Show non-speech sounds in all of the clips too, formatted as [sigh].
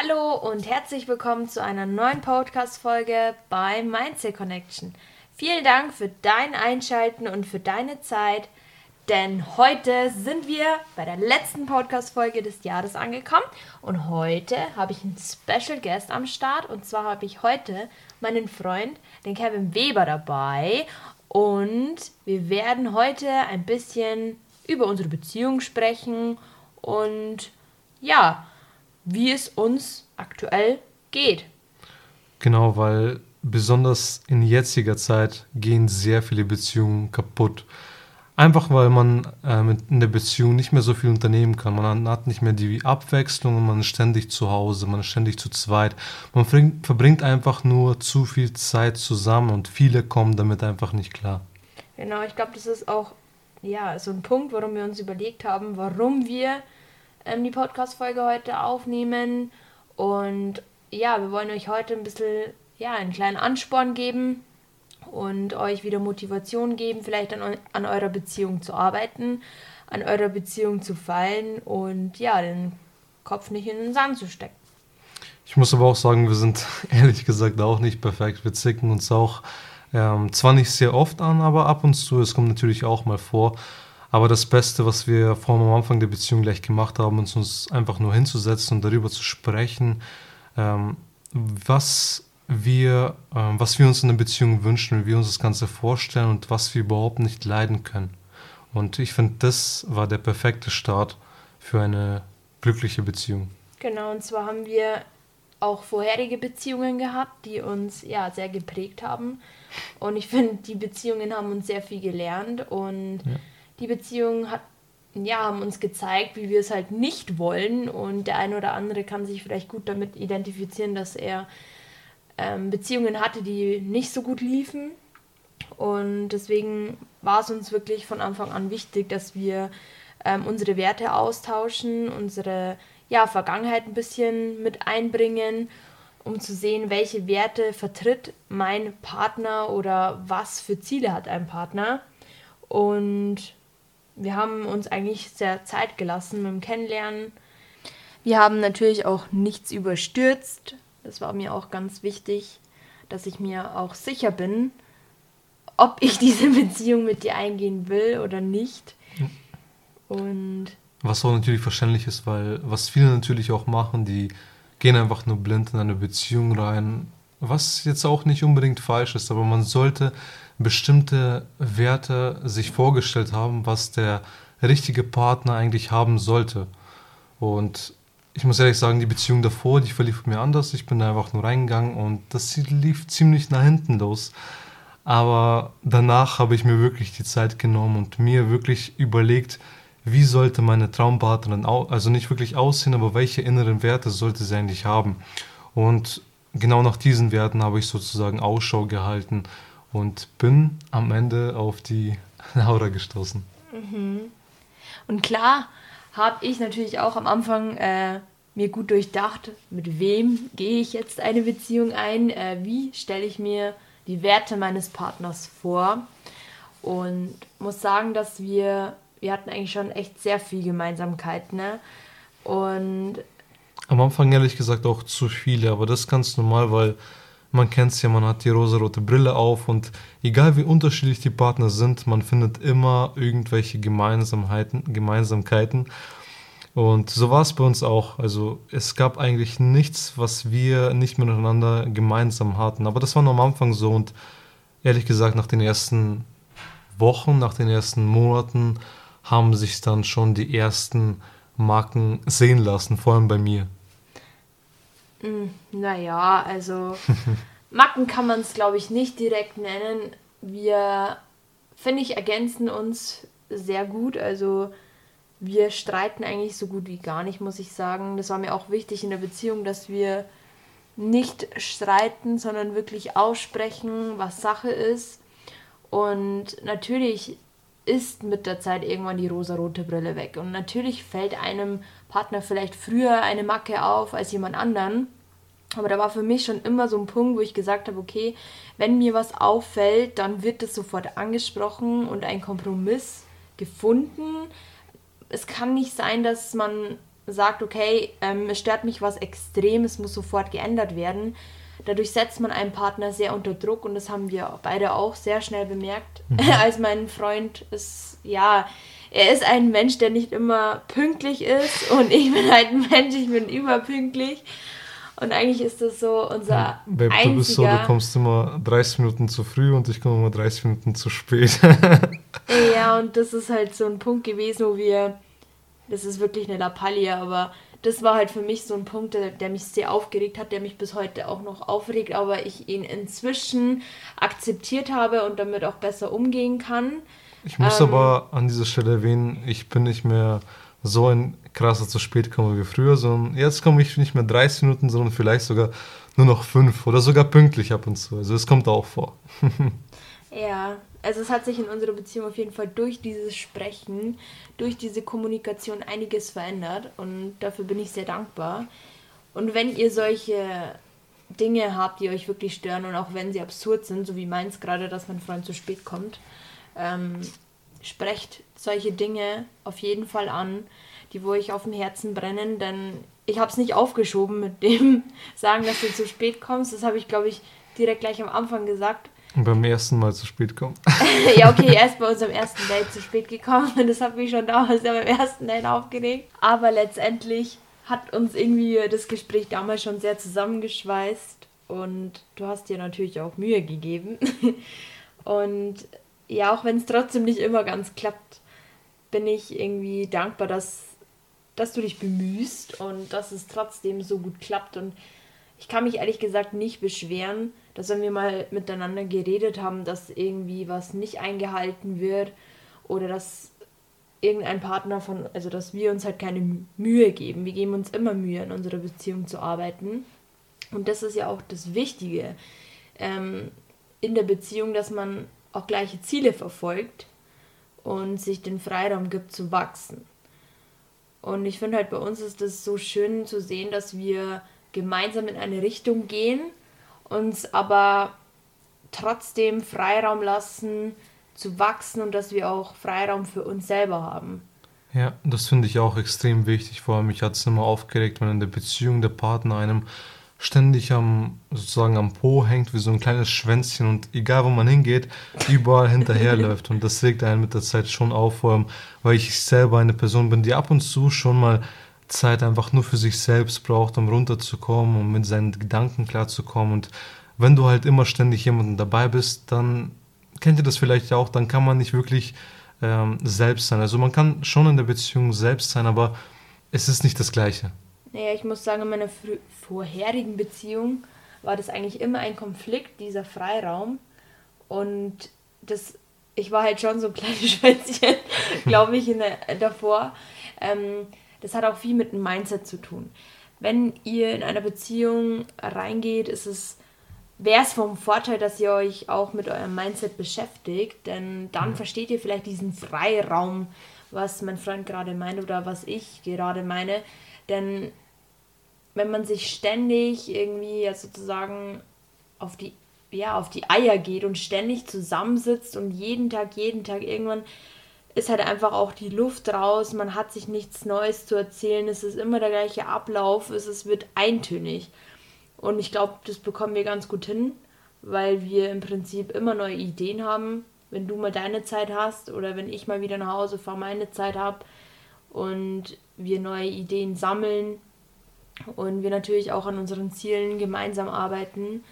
Hallo und herzlich willkommen zu einer neuen Podcast-Folge bei Mindset Connection. Vielen Dank für dein Einschalten und für deine Zeit, denn heute sind wir bei der letzten Podcast-Folge des Jahres angekommen und heute habe ich einen Special Guest am Start und zwar habe ich heute meinen Freund, den Kevin Weber, dabei und wir werden heute ein bisschen über unsere Beziehung sprechen und ja, wie es uns aktuell geht. Genau, weil besonders in jetziger Zeit gehen sehr viele Beziehungen kaputt. Einfach weil man äh, in der Beziehung nicht mehr so viel unternehmen kann. Man hat nicht mehr die Abwechslung, man ist ständig zu Hause, man ist ständig zu zweit. Man verbringt einfach nur zu viel Zeit zusammen und viele kommen damit einfach nicht klar. Genau, ich glaube, das ist auch ja, so ein Punkt, warum wir uns überlegt haben, warum wir ähm, die Podcast-Folge heute aufnehmen. Und ja, wir wollen euch heute ein bisschen, ja, einen kleinen Ansporn geben und euch wieder Motivation geben, vielleicht an, an eurer Beziehung zu arbeiten, an eurer Beziehung zu fallen und ja, den Kopf nicht in den Sand zu stecken. Ich muss aber auch sagen, wir sind [laughs] ehrlich gesagt auch nicht perfekt. Wir zicken uns auch ähm, zwar nicht sehr oft an, aber ab und zu. Es kommt natürlich auch mal vor. Aber das Beste, was wir vor am Anfang der Beziehung gleich gemacht haben, ist uns einfach nur hinzusetzen und darüber zu sprechen, ähm, was wir, ähm, was wir uns in der Beziehung wünschen, wie wir uns das Ganze vorstellen und was wir überhaupt nicht leiden können. Und ich finde, das war der perfekte Start für eine glückliche Beziehung. Genau, und zwar haben wir auch vorherige Beziehungen gehabt, die uns ja sehr geprägt haben. Und ich finde, die Beziehungen haben uns sehr viel gelernt und ja die Beziehung hat, ja, haben uns gezeigt, wie wir es halt nicht wollen. Und der eine oder andere kann sich vielleicht gut damit identifizieren, dass er ähm, Beziehungen hatte, die nicht so gut liefen. Und deswegen war es uns wirklich von Anfang an wichtig, dass wir ähm, unsere Werte austauschen, unsere ja, Vergangenheit ein bisschen mit einbringen, um zu sehen, welche Werte vertritt mein Partner oder was für Ziele hat ein Partner. Und wir haben uns eigentlich sehr Zeit gelassen mit dem Kennenlernen. Wir haben natürlich auch nichts überstürzt. Das war mir auch ganz wichtig, dass ich mir auch sicher bin, ob ich diese [laughs] Beziehung mit dir eingehen will oder nicht. Und was auch natürlich verständlich ist, weil was viele natürlich auch machen, die gehen einfach nur blind in eine Beziehung rein, was jetzt auch nicht unbedingt falsch ist, aber man sollte bestimmte Werte sich vorgestellt haben, was der richtige Partner eigentlich haben sollte. Und ich muss ehrlich sagen, die Beziehung davor, die verlief mir anders. Ich bin da einfach nur reingegangen und das lief ziemlich nach hinten los. Aber danach habe ich mir wirklich die Zeit genommen und mir wirklich überlegt, wie sollte meine Traumpartnerin, also nicht wirklich aussehen, aber welche inneren Werte sollte sie eigentlich haben. Und genau nach diesen Werten habe ich sozusagen Ausschau gehalten und bin am Ende auf die [laughs] Laura gestoßen. Mhm. Und klar habe ich natürlich auch am Anfang äh, mir gut durchdacht, mit wem gehe ich jetzt eine Beziehung ein, äh, wie stelle ich mir die Werte meines Partners vor. Und muss sagen, dass wir, wir hatten eigentlich schon echt sehr viel Gemeinsamkeit, ne? Und am Anfang ehrlich gesagt auch zu viele, aber das ist ganz normal, weil man kennt es ja, man hat die rosarote Brille auf und egal wie unterschiedlich die Partner sind, man findet immer irgendwelche Gemeinsamkeiten. Gemeinsamkeiten. Und so war es bei uns auch. Also es gab eigentlich nichts, was wir nicht miteinander gemeinsam hatten. Aber das war nur am Anfang so und ehrlich gesagt, nach den ersten Wochen, nach den ersten Monaten haben sich dann schon die ersten Marken sehen lassen, vor allem bei mir. Hm, naja, also [laughs] Macken kann man es, glaube ich, nicht direkt nennen. Wir, finde ich, ergänzen uns sehr gut. Also wir streiten eigentlich so gut wie gar nicht, muss ich sagen. Das war mir auch wichtig in der Beziehung, dass wir nicht streiten, sondern wirklich aussprechen, was Sache ist. Und natürlich ist mit der Zeit irgendwann die rosa-rote Brille weg. Und natürlich fällt einem Partner vielleicht früher eine Macke auf als jemand anderen. Aber da war für mich schon immer so ein Punkt, wo ich gesagt habe, okay, wenn mir was auffällt, dann wird das sofort angesprochen und ein Kompromiss gefunden. Es kann nicht sein, dass man sagt, okay, ähm, es stört mich was extrem, es muss sofort geändert werden. Dadurch setzt man einen Partner sehr unter Druck und das haben wir beide auch sehr schnell bemerkt. Mhm. [laughs] Als mein Freund ist, ja, er ist ein Mensch, der nicht immer pünktlich ist und ich bin halt ein Mensch, ich bin überpünktlich. Und eigentlich ist das so unser Babe, einziger... du bist so, du kommst immer 30 Minuten zu früh und ich komme immer 30 Minuten zu spät. [laughs] ja, und das ist halt so ein Punkt gewesen, wo wir... Das ist wirklich eine Lappalie, aber das war halt für mich so ein Punkt, der, der, mich sehr aufgeregt hat, der mich bis heute auch noch aufregt, aber ich ihn inzwischen akzeptiert habe und damit auch besser umgehen kann. Ich muss ähm, aber an dieser Stelle erwähnen, ich bin nicht mehr so ein krasser zu spät komme wie früher, sondern jetzt komme ich nicht mehr 30 Minuten, sondern vielleicht sogar nur noch fünf oder sogar pünktlich ab und zu. Also es kommt auch vor. [laughs] ja, also es hat sich in unserer Beziehung auf jeden Fall durch dieses Sprechen, durch diese Kommunikation einiges verändert und dafür bin ich sehr dankbar. Und wenn ihr solche Dinge habt, die euch wirklich stören und auch wenn sie absurd sind, so wie meins gerade, dass mein Freund zu spät kommt, ähm, sprecht solche Dinge auf jeden Fall an, die wo ich auf dem Herzen brennen, denn ich habe es nicht aufgeschoben mit dem [laughs] Sagen, dass du zu spät kommst. Das habe ich, glaube ich, direkt gleich am Anfang gesagt. Und beim ersten Mal zu spät kommen. [laughs] ja, okay, er ist bei unserem ersten Date zu spät gekommen. [laughs] Das hat mich schon damals ja beim ersten Date aufgeregt. Aber letztendlich hat uns irgendwie das Gespräch damals schon sehr zusammengeschweißt. Und du hast dir natürlich auch Mühe gegeben. [laughs] Und ja, auch wenn es trotzdem nicht immer ganz klappt, bin ich irgendwie dankbar, dass, dass du dich bemühst und dass es trotzdem so gut klappt. Und ich kann mich ehrlich gesagt nicht beschweren, dass wenn wir mal miteinander geredet haben, dass irgendwie was nicht eingehalten wird oder dass irgendein Partner von, also dass wir uns halt keine Mühe geben. Wir geben uns immer Mühe, in unserer Beziehung zu arbeiten. Und das ist ja auch das Wichtige ähm, in der Beziehung, dass man auch gleiche Ziele verfolgt und sich den Freiraum gibt zu wachsen. Und ich finde halt bei uns ist das so schön zu sehen, dass wir gemeinsam in eine Richtung gehen, uns aber trotzdem Freiraum lassen zu wachsen und dass wir auch Freiraum für uns selber haben. Ja, das finde ich auch extrem wichtig. Vor allem, mich hat es immer aufgeregt, wenn in der Beziehung der Partner einem ständig am, sozusagen am Po hängt wie so ein kleines Schwänzchen und egal wo man hingeht, überall [laughs] hinterherläuft. Und das regt einen mit der Zeit schon auf, vor allem, weil ich selber eine Person bin, die ab und zu schon mal Zeit einfach nur für sich selbst braucht, um runterzukommen, um mit seinen Gedanken klarzukommen. Und wenn du halt immer ständig jemanden dabei bist, dann kennt ihr das vielleicht auch, dann kann man nicht wirklich ähm, selbst sein. Also man kann schon in der Beziehung selbst sein, aber es ist nicht das Gleiche. Naja, ich muss sagen, in meiner vorherigen Beziehung war das eigentlich immer ein Konflikt, dieser Freiraum. Und das, ich war halt schon so ein kleines [laughs] Schwänzchen, glaube ich, der, davor. Ähm, das hat auch viel mit dem Mindset zu tun. Wenn ihr in einer Beziehung reingeht, ist es wäre es vom Vorteil, dass ihr euch auch mit eurem Mindset beschäftigt, denn dann mhm. versteht ihr vielleicht diesen Freiraum, was mein Freund gerade meint oder was ich gerade meine. Denn wenn man sich ständig irgendwie sozusagen auf die, ja, auf die Eier geht und ständig zusammensitzt und jeden Tag, jeden Tag irgendwann ist halt einfach auch die Luft raus, man hat sich nichts Neues zu erzählen, es ist immer der gleiche Ablauf, es ist, wird eintönig. Und ich glaube, das bekommen wir ganz gut hin, weil wir im Prinzip immer neue Ideen haben. Wenn du mal deine Zeit hast oder wenn ich mal wieder nach Hause fahre, meine Zeit habe und wir neue Ideen sammeln und wir natürlich auch an unseren Zielen gemeinsam arbeiten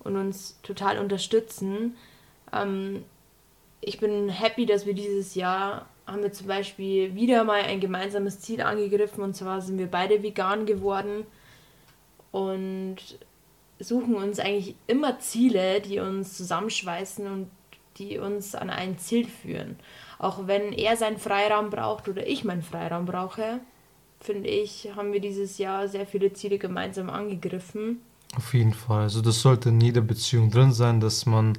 und uns total unterstützen. Ähm, ich bin happy, dass wir dieses Jahr haben wir zum Beispiel wieder mal ein gemeinsames Ziel angegriffen und zwar sind wir beide vegan geworden und suchen uns eigentlich immer Ziele, die uns zusammenschweißen und die uns an ein Ziel führen. Auch wenn er seinen Freiraum braucht oder ich meinen Freiraum brauche, finde ich, haben wir dieses Jahr sehr viele Ziele gemeinsam angegriffen. Auf jeden Fall. Also das sollte in jeder Beziehung drin sein, dass man,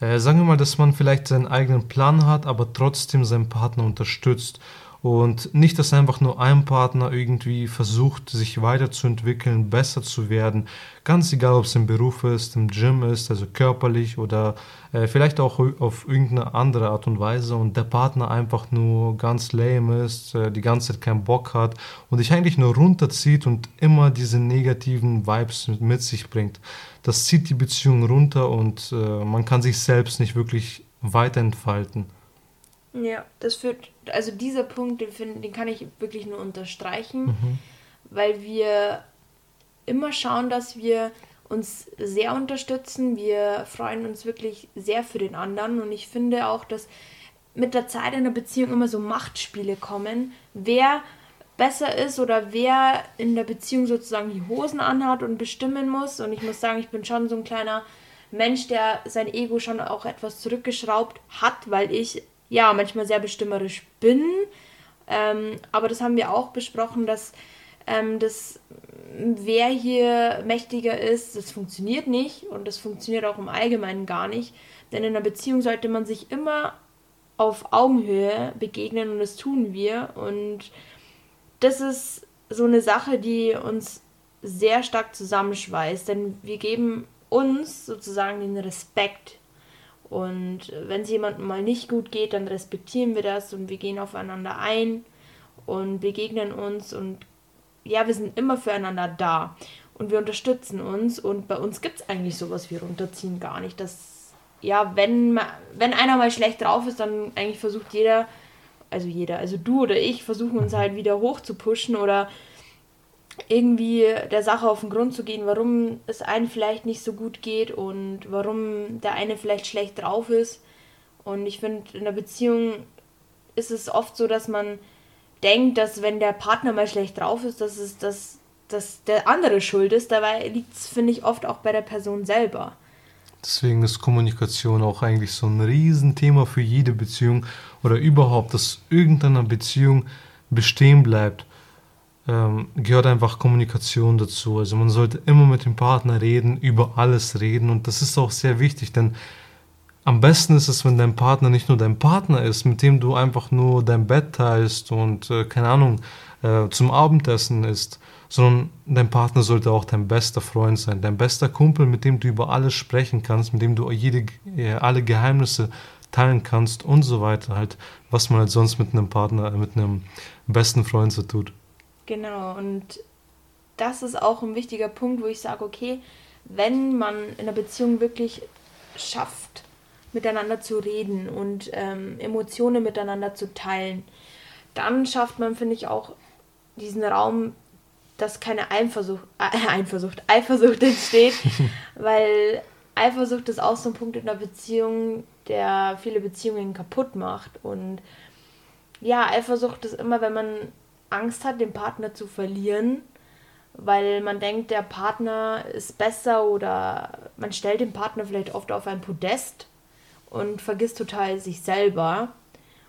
sagen wir mal, dass man vielleicht seinen eigenen Plan hat, aber trotzdem seinen Partner unterstützt. Und nicht, dass einfach nur ein Partner irgendwie versucht, sich weiterzuentwickeln, besser zu werden. Ganz egal, ob es im Beruf ist, im Gym ist, also körperlich oder äh, vielleicht auch auf irgendeine andere Art und Weise. Und der Partner einfach nur ganz lame ist, äh, die ganze Zeit keinen Bock hat und dich eigentlich nur runterzieht und immer diese negativen Vibes mit, sich bringt. Das zieht die Beziehung runter und äh, man kann sich selbst nicht wirklich weiterentfalten. Ja, das führt, also dieser Punkt, den, find, den kann ich wirklich nur unterstreichen, mhm. weil wir immer schauen, dass wir uns sehr unterstützen. Wir freuen uns wirklich sehr für den anderen und ich finde auch, dass mit der Zeit in der Beziehung immer so Machtspiele kommen, wer besser ist oder wer in der Beziehung sozusagen die Hosen anhat und bestimmen muss. Und ich muss sagen, ich bin schon so ein kleiner Mensch, der sein Ego schon auch etwas zurückgeschraubt hat, weil ich ja manchmal sehr bestimmerisch bin. Ähm, aber das haben wir auch besprochen, dass ähm, das, wer hier mächtiger ist, das funktioniert nicht und das funktioniert auch im Allgemeinen gar nicht. Denn in einer Beziehung sollte man sich immer auf Augenhöhe begegnen und das tun wir. Und das ist so eine Sache, die uns sehr stark zusammenschweißt, denn wir geben uns sozusagen den Respekt und wenn es jemandem mal nicht gut geht, dann respektieren wir das und wir gehen aufeinander ein und begegnen uns und ja, wir sind immer füreinander da und wir unterstützen uns und bei uns gibt es eigentlich sowas wie runterziehen gar nicht. Das, ja, wenn, wenn einer mal schlecht drauf ist, dann eigentlich versucht jeder, also jeder, also du oder ich, versuchen uns halt wieder hoch zu pushen oder irgendwie der Sache auf den Grund zu gehen, warum es einem vielleicht nicht so gut geht und warum der eine vielleicht schlecht drauf ist. Und ich finde, in der Beziehung ist es oft so, dass man denkt, dass wenn der Partner mal schlecht drauf ist, dass es das, dass der andere schuld ist. Dabei liegt es, finde ich, oft auch bei der Person selber. Deswegen ist Kommunikation auch eigentlich so ein Riesenthema für jede Beziehung oder überhaupt, dass irgendeine Beziehung bestehen bleibt ähm, gehört einfach Kommunikation dazu. Also man sollte immer mit dem Partner reden, über alles reden und das ist auch sehr wichtig, denn am besten ist es, wenn dein Partner nicht nur dein Partner ist, mit dem du einfach nur dein Bett teilst und äh, keine Ahnung äh, zum Abendessen isst, sondern dein Partner sollte auch dein bester Freund sein, dein bester Kumpel, mit dem du über alles sprechen kannst, mit dem du jede, äh, alle Geheimnisse teilen kannst und so weiter. Halt, was man halt sonst mit einem Partner, mit einem besten Freund so tut. Genau, und das ist auch ein wichtiger Punkt, wo ich sage, okay, wenn man in einer Beziehung wirklich schafft, miteinander zu reden und ähm, Emotionen miteinander zu teilen, dann schafft man, finde ich, auch diesen Raum, dass keine Eifersucht, äh, Eifersucht, [laughs] Eifersucht entsteht, [laughs] weil Eifersucht ist auch so ein Punkt in der Beziehung, der viele Beziehungen kaputt macht. Und ja, Eifersucht ist immer, wenn man Angst hat, den Partner zu verlieren, weil man denkt, der Partner ist besser oder man stellt den Partner vielleicht oft auf ein Podest und vergisst total sich selber.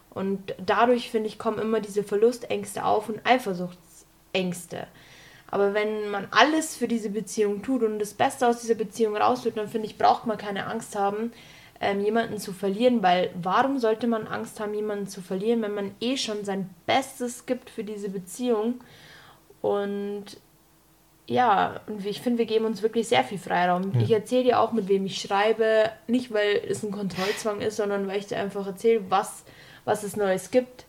Und dadurch, finde ich, kommen immer diese Verlustängste auf und Eifersuchtsängste. Aber wenn man alles für diese Beziehung tut und das Beste aus dieser Beziehung rausholt, dann finde ich, braucht man keine Angst haben, ähm, jemanden zu verlieren, weil warum sollte man Angst haben, jemanden zu verlieren, wenn man eh schon sein Bestes gibt für diese Beziehung? Und ja, und ich finde, wir geben uns wirklich sehr viel Freiraum. Ja. Ich erzähle dir auch, mit wem ich schreibe, nicht weil es ein Kontrollzwang ist, sondern weil ich dir einfach erzähle, was, was es Neues gibt.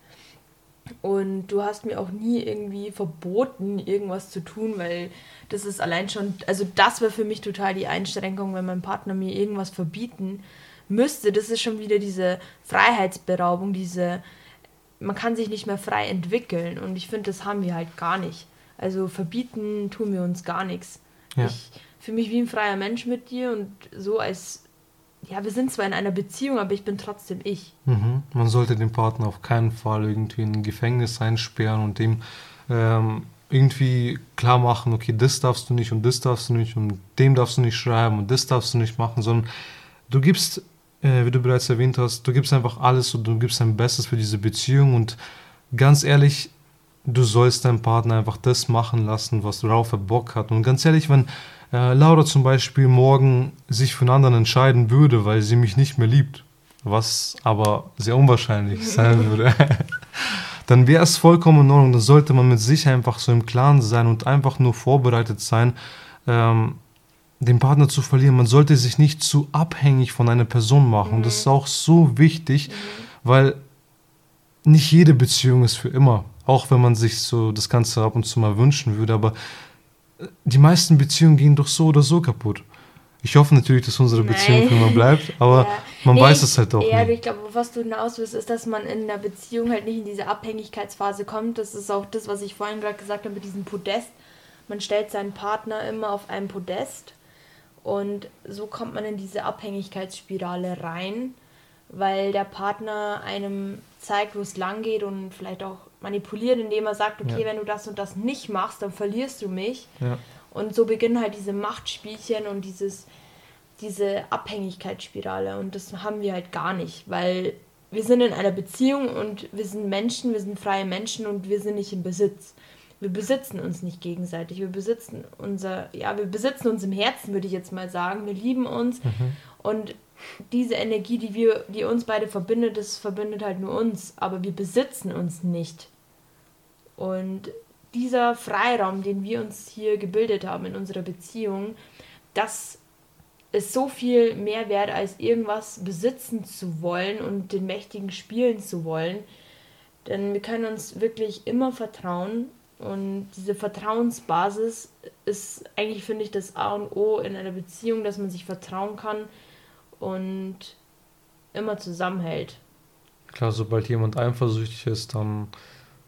Und du hast mir auch nie irgendwie verboten, irgendwas zu tun, weil das ist allein schon, also das wäre für mich total die Einschränkung, wenn mein Partner mir irgendwas verbieten müsste, das ist schon wieder diese Freiheitsberaubung, diese, man kann sich nicht mehr frei entwickeln und ich finde, das haben wir halt gar nicht. Also verbieten tun wir uns gar nichts. Ja. Ich fühle mich wie ein freier Mensch mit dir und so als, ja, wir sind zwar in einer Beziehung, aber ich bin trotzdem ich. Mhm. Man sollte den Partner auf keinen Fall irgendwie in ein Gefängnis einsperren und dem ähm, irgendwie klar machen, okay, das darfst du nicht und das darfst du nicht und dem darfst du nicht schreiben und das darfst du nicht machen, sondern du gibst äh, wie du bereits erwähnt hast, du gibst einfach alles und du gibst dein Bestes für diese Beziehung und ganz ehrlich, du sollst deinen Partner einfach das machen lassen, was worauf er Bock hat. Und ganz ehrlich, wenn äh, Laura zum Beispiel morgen sich für einen anderen entscheiden würde, weil sie mich nicht mehr liebt, was aber sehr unwahrscheinlich [laughs] sein würde, [laughs] dann wäre es vollkommen in Ordnung. Dann sollte man mit sich einfach so im Klaren sein und einfach nur vorbereitet sein, ähm, den Partner zu verlieren. Man sollte sich nicht zu abhängig von einer Person machen. Das ist auch so wichtig, weil nicht jede Beziehung ist für immer. Auch wenn man sich so das Ganze ab und zu mal wünschen würde. Aber äh, die meisten Beziehungen gehen doch so oder so kaputt. Ich hoffe natürlich, dass unsere Nein. Beziehung für immer bleibt, aber [laughs] ja. man nee, weiß es halt auch ja, ich glaube, was du hinaus willst, ist, dass man in einer Beziehung halt nicht in diese Abhängigkeitsphase kommt. Das ist auch das, was ich vorhin gerade gesagt habe mit diesem Podest. Man stellt seinen Partner immer auf einem Podest und so kommt man in diese Abhängigkeitsspirale rein, weil der Partner einem zeigt, wo es lang geht und vielleicht auch manipuliert, indem er sagt, okay, ja. wenn du das und das nicht machst, dann verlierst du mich. Ja. Und so beginnen halt diese Machtspielchen und dieses, diese Abhängigkeitsspirale. Und das haben wir halt gar nicht, weil wir sind in einer Beziehung und wir sind Menschen, wir sind freie Menschen und wir sind nicht im Besitz wir besitzen uns nicht gegenseitig. Wir besitzen unser, ja, wir besitzen uns im Herzen, würde ich jetzt mal sagen. Wir lieben uns mhm. und diese Energie, die wir, die uns beide verbindet, das verbindet halt nur uns, aber wir besitzen uns nicht. Und dieser Freiraum, den wir uns hier gebildet haben in unserer Beziehung, das ist so viel mehr wert, als irgendwas besitzen zu wollen und den Mächtigen spielen zu wollen. Denn wir können uns wirklich immer vertrauen und diese Vertrauensbasis ist eigentlich, finde ich, das A und O in einer Beziehung, dass man sich vertrauen kann und immer zusammenhält. Klar, sobald jemand eifersüchtig ist, dann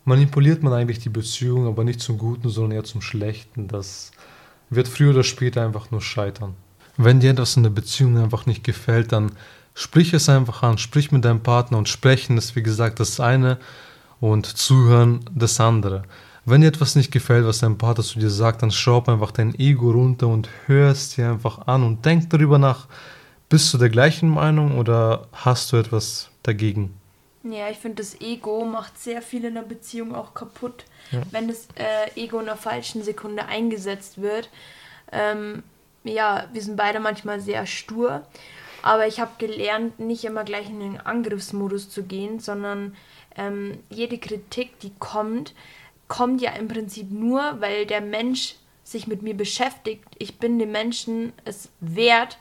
manipuliert man eigentlich die Beziehung, aber nicht zum Guten, sondern eher zum Schlechten. Das wird früher oder später einfach nur scheitern. Wenn dir etwas in der Beziehung einfach nicht gefällt, dann sprich es einfach an, sprich mit deinem Partner und sprechen ist, wie gesagt, das eine und zuhören das andere. Wenn dir etwas nicht gefällt, was dein Partner zu dir sagt, dann schraub einfach dein Ego runter und hörst dir einfach an und denk darüber nach. Bist du der gleichen Meinung oder hast du etwas dagegen? Ja, ich finde, das Ego macht sehr viel in der Beziehung auch kaputt, ja. wenn das äh, Ego in der falschen Sekunde eingesetzt wird. Ähm, ja, wir sind beide manchmal sehr stur, aber ich habe gelernt, nicht immer gleich in den Angriffsmodus zu gehen, sondern ähm, jede Kritik, die kommt, kommt ja im Prinzip nur, weil der Mensch sich mit mir beschäftigt. Ich bin dem Menschen es wert,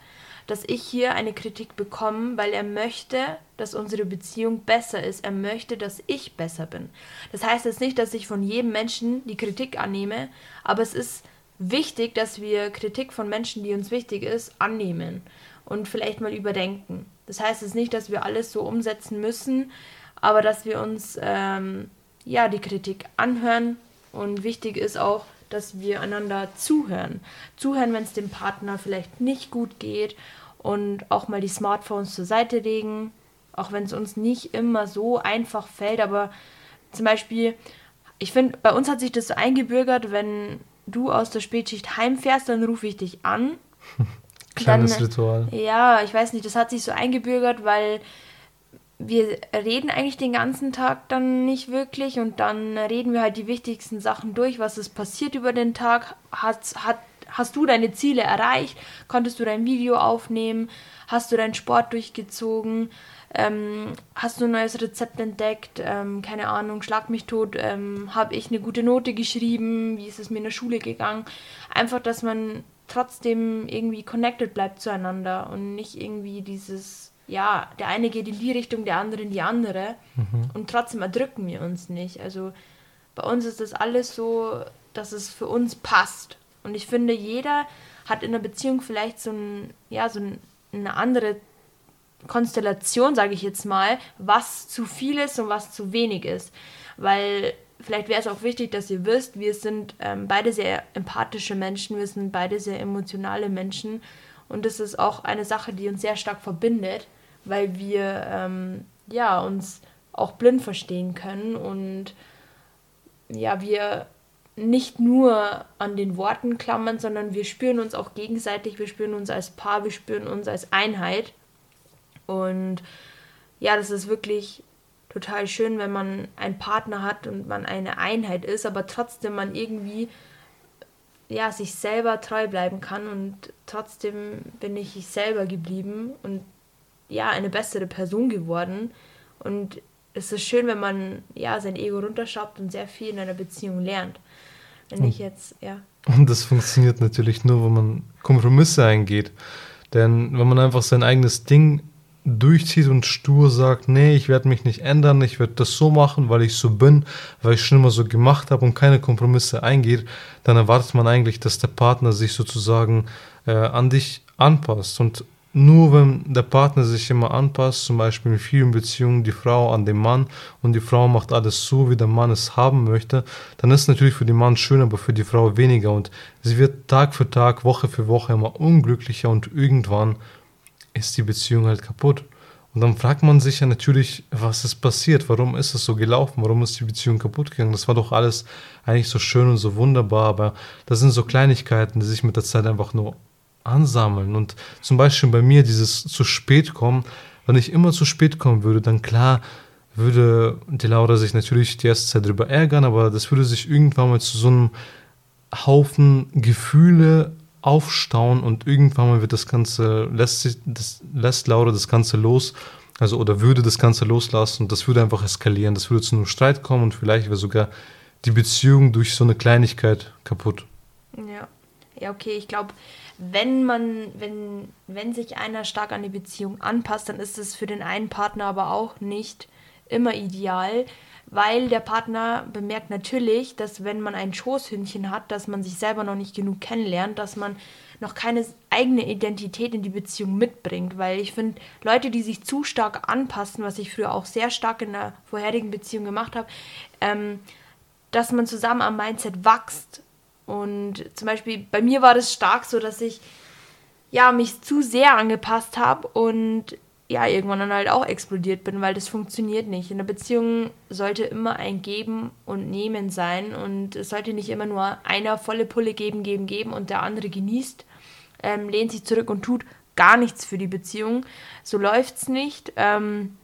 dass ich hier eine Kritik bekomme, weil er möchte, dass unsere Beziehung besser ist. Er möchte, dass ich besser bin. Das heißt jetzt nicht, dass ich von jedem Menschen die Kritik annehme, aber es ist wichtig, dass wir Kritik von Menschen, die uns wichtig ist, annehmen und vielleicht mal überdenken. Das heißt jetzt nicht, dass wir alles so umsetzen müssen, aber dass wir uns ähm, ja, die Kritik anhören und wichtig ist auch, dass wir einander zuhören. Zuhören, wenn es dem Partner vielleicht nicht gut geht und auch mal die Smartphones zur Seite legen, auch wenn es uns nicht immer so einfach fällt, aber zum Beispiel, ich finde, bei uns hat sich das so eingebürgert, wenn du aus der Spätschicht heimfährst, dann rufe ich dich an. [laughs] Kleines dann, Ritual. Ja, ich weiß nicht, das hat sich so eingebürgert, weil wir reden eigentlich den ganzen Tag dann nicht wirklich und dann reden wir halt die wichtigsten Sachen durch, was ist passiert über den Tag, hast, hat, hast du deine Ziele erreicht, konntest du dein Video aufnehmen, hast du deinen Sport durchgezogen, ähm, hast du ein neues Rezept entdeckt, ähm, keine Ahnung, schlag mich tot, ähm, habe ich eine gute Note geschrieben, wie ist es mir in der Schule gegangen, einfach, dass man trotzdem irgendwie connected bleibt zueinander und nicht irgendwie dieses ja, der eine geht in die Richtung, der andere in die andere. Mhm. Und trotzdem erdrücken wir uns nicht. Also bei uns ist das alles so, dass es für uns passt. Und ich finde, jeder hat in der Beziehung vielleicht so, ein, ja, so eine andere Konstellation, sage ich jetzt mal, was zu viel ist und was zu wenig ist. Weil vielleicht wäre es auch wichtig, dass ihr wisst, wir sind ähm, beide sehr empathische Menschen, wir sind beide sehr emotionale Menschen. Und das ist auch eine Sache, die uns sehr stark verbindet weil wir ähm, ja, uns auch blind verstehen können und ja, wir nicht nur an den Worten klammern, sondern wir spüren uns auch gegenseitig, wir spüren uns als Paar, wir spüren uns als Einheit. Und ja, das ist wirklich total schön, wenn man einen Partner hat und man eine Einheit ist, aber trotzdem man irgendwie ja, sich selber treu bleiben kann und trotzdem bin ich ich selber geblieben und ja, eine bessere Person geworden. Und es ist schön, wenn man ja sein Ego runterschraubt und sehr viel in einer Beziehung lernt. Wenn ich jetzt, ja. Und das funktioniert natürlich nur, wenn man Kompromisse eingeht. Denn wenn man einfach sein eigenes Ding durchzieht und stur sagt, nee, ich werde mich nicht ändern, ich werde das so machen, weil ich so bin, weil ich schon immer so gemacht habe und keine Kompromisse eingeht, dann erwartet man eigentlich, dass der Partner sich sozusagen äh, an dich anpasst. Und nur wenn der Partner sich immer anpasst, zum Beispiel in vielen Beziehungen die Frau an den Mann und die Frau macht alles so, wie der Mann es haben möchte, dann ist natürlich für den Mann schön, aber für die Frau weniger und sie wird Tag für Tag, Woche für Woche immer unglücklicher und irgendwann ist die Beziehung halt kaputt. Und dann fragt man sich ja natürlich, was ist passiert? Warum ist es so gelaufen? Warum ist die Beziehung kaputt gegangen? Das war doch alles eigentlich so schön und so wunderbar, aber das sind so Kleinigkeiten, die sich mit der Zeit einfach nur ansammeln. Und zum Beispiel bei mir dieses zu spät kommen, wenn ich immer zu spät kommen würde, dann klar würde die Laura sich natürlich die erste Zeit darüber ärgern, aber das würde sich irgendwann mal zu so einem Haufen Gefühle aufstauen und irgendwann mal wird das Ganze, lässt, sich, das, lässt Laura das Ganze los, also oder würde das Ganze loslassen und das würde einfach eskalieren, das würde zu einem Streit kommen und vielleicht wäre sogar die Beziehung durch so eine Kleinigkeit kaputt. Ja, ja okay, ich glaube, wenn man, wenn, wenn sich einer stark an die Beziehung anpasst, dann ist es für den einen Partner aber auch nicht immer ideal, weil der Partner bemerkt natürlich, dass wenn man ein Schoßhündchen hat, dass man sich selber noch nicht genug kennenlernt, dass man noch keine eigene Identität in die Beziehung mitbringt, weil ich finde, Leute, die sich zu stark anpassen, was ich früher auch sehr stark in der vorherigen Beziehung gemacht habe, ähm, dass man zusammen am Mindset wächst und zum Beispiel bei mir war das stark so, dass ich ja mich zu sehr angepasst habe und ja, irgendwann dann halt auch explodiert bin, weil das funktioniert nicht. In der Beziehung sollte immer ein Geben und Nehmen sein und es sollte nicht immer nur einer volle Pulle geben, geben, geben und der andere genießt, ähm, lehnt sich zurück und tut gar nichts für die Beziehung. So läuft es nicht. Ähm,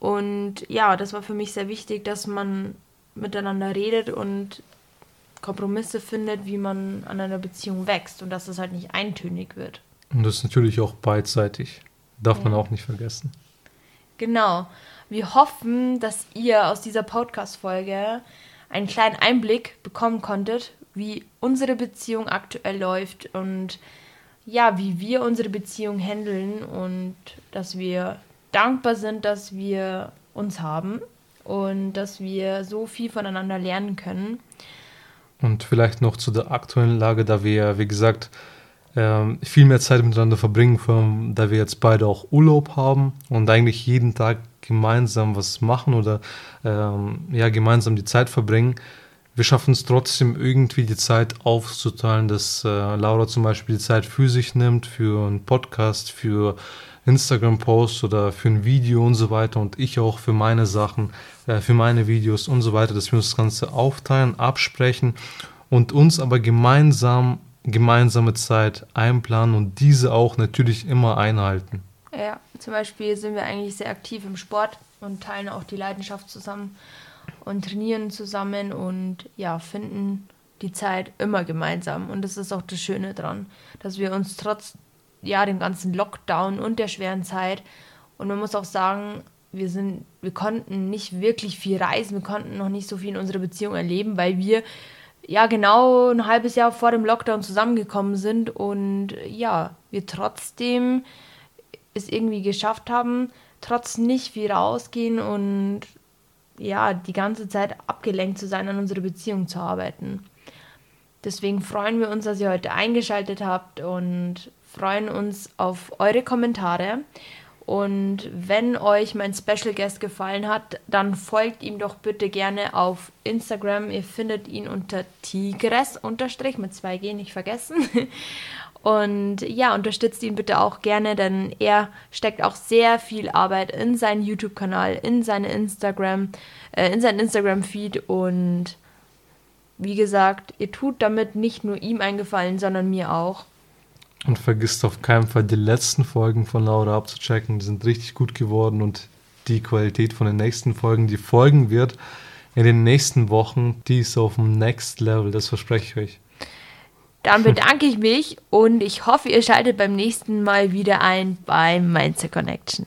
und ja, das war für mich sehr wichtig, dass man miteinander redet und Kompromisse findet, wie man an einer Beziehung wächst und dass es halt nicht eintönig wird. Und das ist natürlich auch beidseitig. Darf ja. man auch nicht vergessen. Genau. Wir hoffen, dass ihr aus dieser Podcast-Folge einen kleinen Einblick bekommen konntet, wie unsere Beziehung aktuell läuft und ja, wie wir unsere Beziehung handeln und dass wir dankbar sind, dass wir uns haben und dass wir so viel voneinander lernen können. Und vielleicht noch zu der aktuellen Lage, da wir, wie gesagt, ähm, viel mehr Zeit miteinander verbringen, da wir jetzt beide auch Urlaub haben und eigentlich jeden Tag gemeinsam was machen oder ähm, ja, gemeinsam die Zeit verbringen. Wir schaffen es trotzdem irgendwie die Zeit aufzuteilen, dass äh, Laura zum Beispiel die Zeit für sich nimmt, für einen Podcast, für Instagram-Post oder für ein Video und so weiter und ich auch für meine Sachen, äh, für meine Videos und so weiter, dass wir uns das Ganze aufteilen, absprechen und uns aber gemeinsam gemeinsame Zeit einplanen und diese auch natürlich immer einhalten. Ja, zum Beispiel sind wir eigentlich sehr aktiv im Sport und teilen auch die Leidenschaft zusammen und trainieren zusammen und ja, finden die Zeit immer gemeinsam. Und das ist auch das Schöne dran, dass wir uns trotz ja, dem ganzen Lockdown und der schweren Zeit. Und man muss auch sagen, wir sind, wir konnten nicht wirklich viel reisen, wir konnten noch nicht so viel in unserer Beziehung erleben, weil wir ja genau ein halbes Jahr vor dem Lockdown zusammengekommen sind und ja, wir trotzdem es irgendwie geschafft haben, trotz nicht viel rausgehen und ja, die ganze Zeit abgelenkt zu sein, an unserer Beziehung zu arbeiten. Deswegen freuen wir uns, dass ihr heute eingeschaltet habt und freuen uns auf eure Kommentare. Und wenn euch mein Special Guest gefallen hat, dann folgt ihm doch bitte gerne auf Instagram. Ihr findet ihn unter Tigres unterstrich mit 2G nicht vergessen. [laughs] Und ja, unterstützt ihn bitte auch gerne, denn er steckt auch sehr viel Arbeit in seinen YouTube-Kanal, in seine Instagram, äh, in seinen Instagram-Feed und wie gesagt, ihr tut damit nicht nur ihm einen Gefallen, sondern mir auch. Und vergisst auf keinen Fall die letzten Folgen von Laura abzuchecken. Die sind richtig gut geworden und die Qualität von den nächsten Folgen, die folgen wird in den nächsten Wochen, die ist auf dem Next Level. Das verspreche ich euch. Dann [laughs] bedanke ich mich und ich hoffe, ihr schaltet beim nächsten Mal wieder ein bei Mindset Connection.